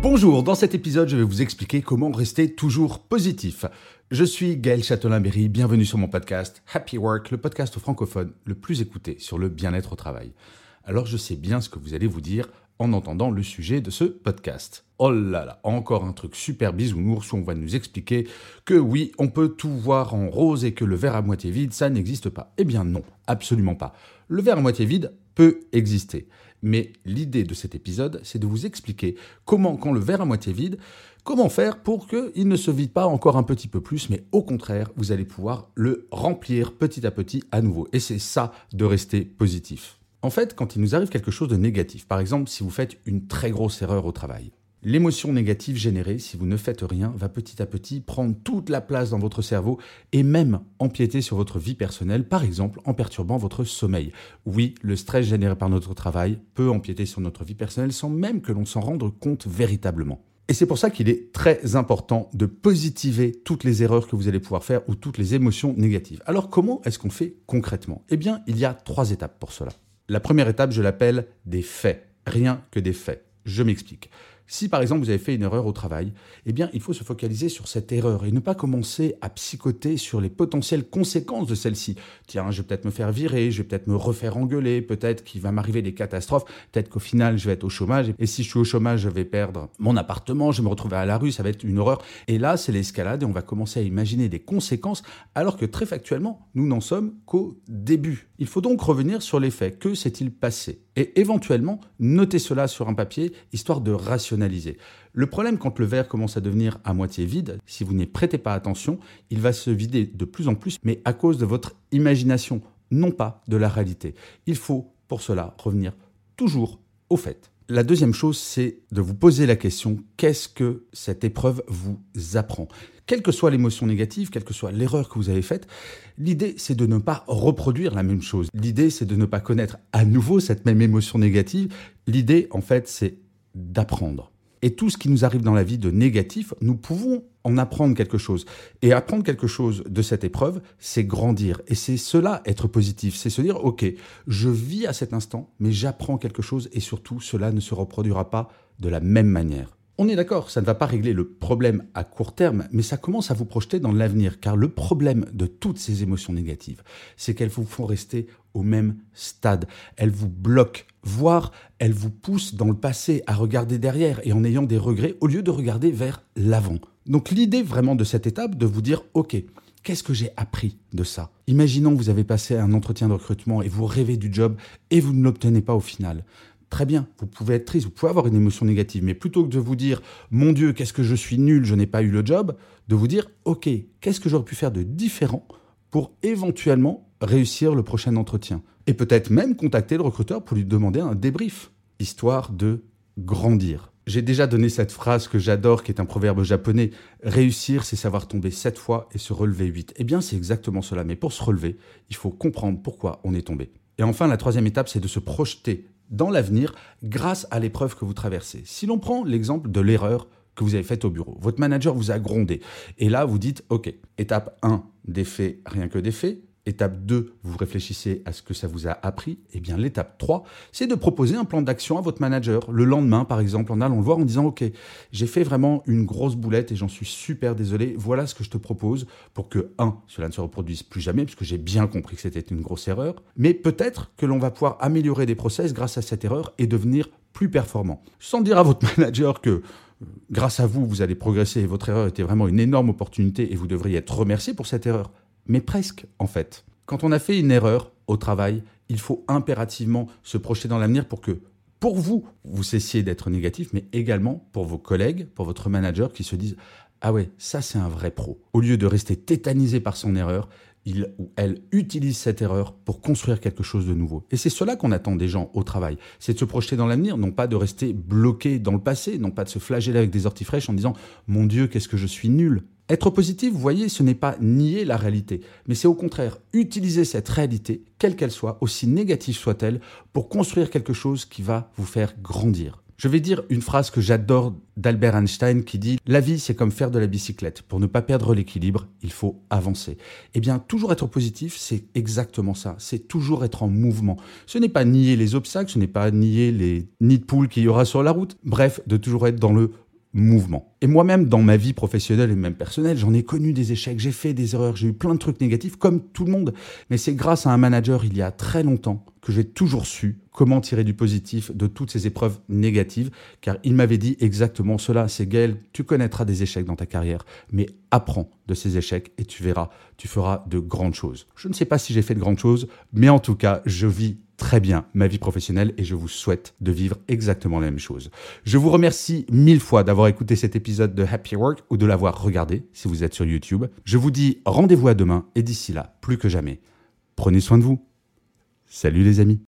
Bonjour, dans cet épisode, je vais vous expliquer comment rester toujours positif. Je suis Gaël Châtelain-Berry, bienvenue sur mon podcast Happy Work, le podcast francophone le plus écouté sur le bien-être au travail. Alors je sais bien ce que vous allez vous dire en entendant le sujet de ce podcast. Oh là là, encore un truc super bisounours où on va nous expliquer que oui, on peut tout voir en rose et que le verre à moitié vide, ça n'existe pas. Eh bien non, absolument pas. Le verre à moitié vide peut exister. Mais l'idée de cet épisode, c'est de vous expliquer comment, quand le verre à moitié vide, comment faire pour qu'il ne se vide pas encore un petit peu plus, mais au contraire, vous allez pouvoir le remplir petit à petit à nouveau. Et c'est ça de rester positif. En fait, quand il nous arrive quelque chose de négatif, par exemple si vous faites une très grosse erreur au travail, L'émotion négative générée, si vous ne faites rien, va petit à petit prendre toute la place dans votre cerveau et même empiéter sur votre vie personnelle, par exemple en perturbant votre sommeil. Oui, le stress généré par notre travail peut empiéter sur notre vie personnelle sans même que l'on s'en rende compte véritablement. Et c'est pour ça qu'il est très important de positiver toutes les erreurs que vous allez pouvoir faire ou toutes les émotions négatives. Alors comment est-ce qu'on fait concrètement? Eh bien, il y a trois étapes pour cela. La première étape, je l'appelle des faits. Rien que des faits. Je m'explique. Si par exemple vous avez fait une erreur au travail, eh bien il faut se focaliser sur cette erreur et ne pas commencer à psychoter sur les potentielles conséquences de celle-ci. Tiens, je vais peut-être me faire virer, je vais peut-être me refaire engueuler, peut-être qu'il va m'arriver des catastrophes, peut-être qu'au final je vais être au chômage et si je suis au chômage, je vais perdre mon appartement, je vais me retrouver à la rue, ça va être une horreur. Et là, c'est l'escalade et on va commencer à imaginer des conséquences alors que très factuellement, nous n'en sommes qu'au début. Il faut donc revenir sur les faits. Que s'est-il passé? Et éventuellement, noter cela sur un papier, histoire de rationaliser. Le problème quand le verre commence à devenir à moitié vide, si vous n'y prêtez pas attention, il va se vider de plus en plus, mais à cause de votre imagination, non pas de la réalité. Il faut pour cela revenir toujours au fait. La deuxième chose, c'est de vous poser la question, qu'est-ce que cette épreuve vous apprend? Quelle que soit l'émotion négative, quelle que soit l'erreur que vous avez faite, l'idée, c'est de ne pas reproduire la même chose. L'idée, c'est de ne pas connaître à nouveau cette même émotion négative. L'idée, en fait, c'est d'apprendre. Et tout ce qui nous arrive dans la vie de négatif, nous pouvons en apprendre quelque chose. Et apprendre quelque chose de cette épreuve, c'est grandir. Et c'est cela, être positif. C'est se dire, OK, je vis à cet instant, mais j'apprends quelque chose et surtout, cela ne se reproduira pas de la même manière. On est d'accord, ça ne va pas régler le problème à court terme, mais ça commence à vous projeter dans l'avenir, car le problème de toutes ces émotions négatives, c'est qu'elles vous font rester au même stade. Elles vous bloquent, voire elles vous poussent dans le passé à regarder derrière et en ayant des regrets au lieu de regarder vers l'avant. Donc l'idée vraiment de cette étape, de vous dire, OK, Qu'est-ce que j'ai appris de ça? Imaginons que vous avez passé un entretien de recrutement et vous rêvez du job et vous ne l'obtenez pas au final. Très bien, vous pouvez être triste, vous pouvez avoir une émotion négative, mais plutôt que de vous dire Mon Dieu, qu'est-ce que je suis nul, je n'ai pas eu le job, de vous dire Ok, qu'est-ce que j'aurais pu faire de différent pour éventuellement réussir le prochain entretien? Et peut-être même contacter le recruteur pour lui demander un débrief, histoire de grandir. J'ai déjà donné cette phrase que j'adore, qui est un proverbe japonais. Réussir, c'est savoir tomber sept fois et se relever huit. Eh bien, c'est exactement cela. Mais pour se relever, il faut comprendre pourquoi on est tombé. Et enfin, la troisième étape, c'est de se projeter dans l'avenir grâce à l'épreuve que vous traversez. Si l'on prend l'exemple de l'erreur que vous avez faite au bureau, votre manager vous a grondé. Et là, vous dites, OK, étape 1, des faits, rien que des faits. Étape 2, vous réfléchissez à ce que ça vous a appris. Et eh bien l'étape 3, c'est de proposer un plan d'action à votre manager. Le lendemain, par exemple, en allant le voir en disant OK, j'ai fait vraiment une grosse boulette et j'en suis super désolé. Voilà ce que je te propose pour que, un, cela ne se reproduise plus jamais, puisque j'ai bien compris que c'était une grosse erreur. Mais peut-être que l'on va pouvoir améliorer des process grâce à cette erreur et devenir plus performant. Sans dire à votre manager que grâce à vous, vous allez progresser et votre erreur était vraiment une énorme opportunité et vous devriez être remercié pour cette erreur mais presque en fait. Quand on a fait une erreur au travail, il faut impérativement se projeter dans l'avenir pour que, pour vous, vous cessiez d'être négatif, mais également pour vos collègues, pour votre manager qui se disent Ah ouais, ça c'est un vrai pro. Au lieu de rester tétanisé par son erreur, il ou elle utilise cette erreur pour construire quelque chose de nouveau. Et c'est cela qu'on attend des gens au travail. C'est de se projeter dans l'avenir, non pas de rester bloqué dans le passé, non pas de se flageller avec des orties fraîches en disant Mon Dieu, qu'est-ce que je suis nul. Être positif, vous voyez, ce n'est pas nier la réalité, mais c'est au contraire utiliser cette réalité, quelle qu'elle soit, aussi négative soit-elle, pour construire quelque chose qui va vous faire grandir. Je vais dire une phrase que j'adore d'Albert Einstein qui dit ⁇ La vie, c'est comme faire de la bicyclette. Pour ne pas perdre l'équilibre, il faut avancer. ⁇ Eh bien, toujours être positif, c'est exactement ça. C'est toujours être en mouvement. Ce n'est pas nier les obstacles, ce n'est pas nier les nids de poules qu'il y aura sur la route. Bref, de toujours être dans le mouvement. Et moi-même, dans ma vie professionnelle et même personnelle, j'en ai connu des échecs, j'ai fait des erreurs, j'ai eu plein de trucs négatifs, comme tout le monde. Mais c'est grâce à un manager il y a très longtemps que j'ai toujours su comment tirer du positif de toutes ces épreuves négatives, car il m'avait dit exactement cela. C'est Gaël, tu connaîtras des échecs dans ta carrière, mais apprends de ces échecs et tu verras, tu feras de grandes choses. Je ne sais pas si j'ai fait de grandes choses, mais en tout cas, je vis très bien ma vie professionnelle et je vous souhaite de vivre exactement la même chose. Je vous remercie mille fois d'avoir écouté cet épisode de Happy Work ou de l'avoir regardé si vous êtes sur YouTube. Je vous dis rendez-vous à demain et d'ici là, plus que jamais, prenez soin de vous. Salut les amis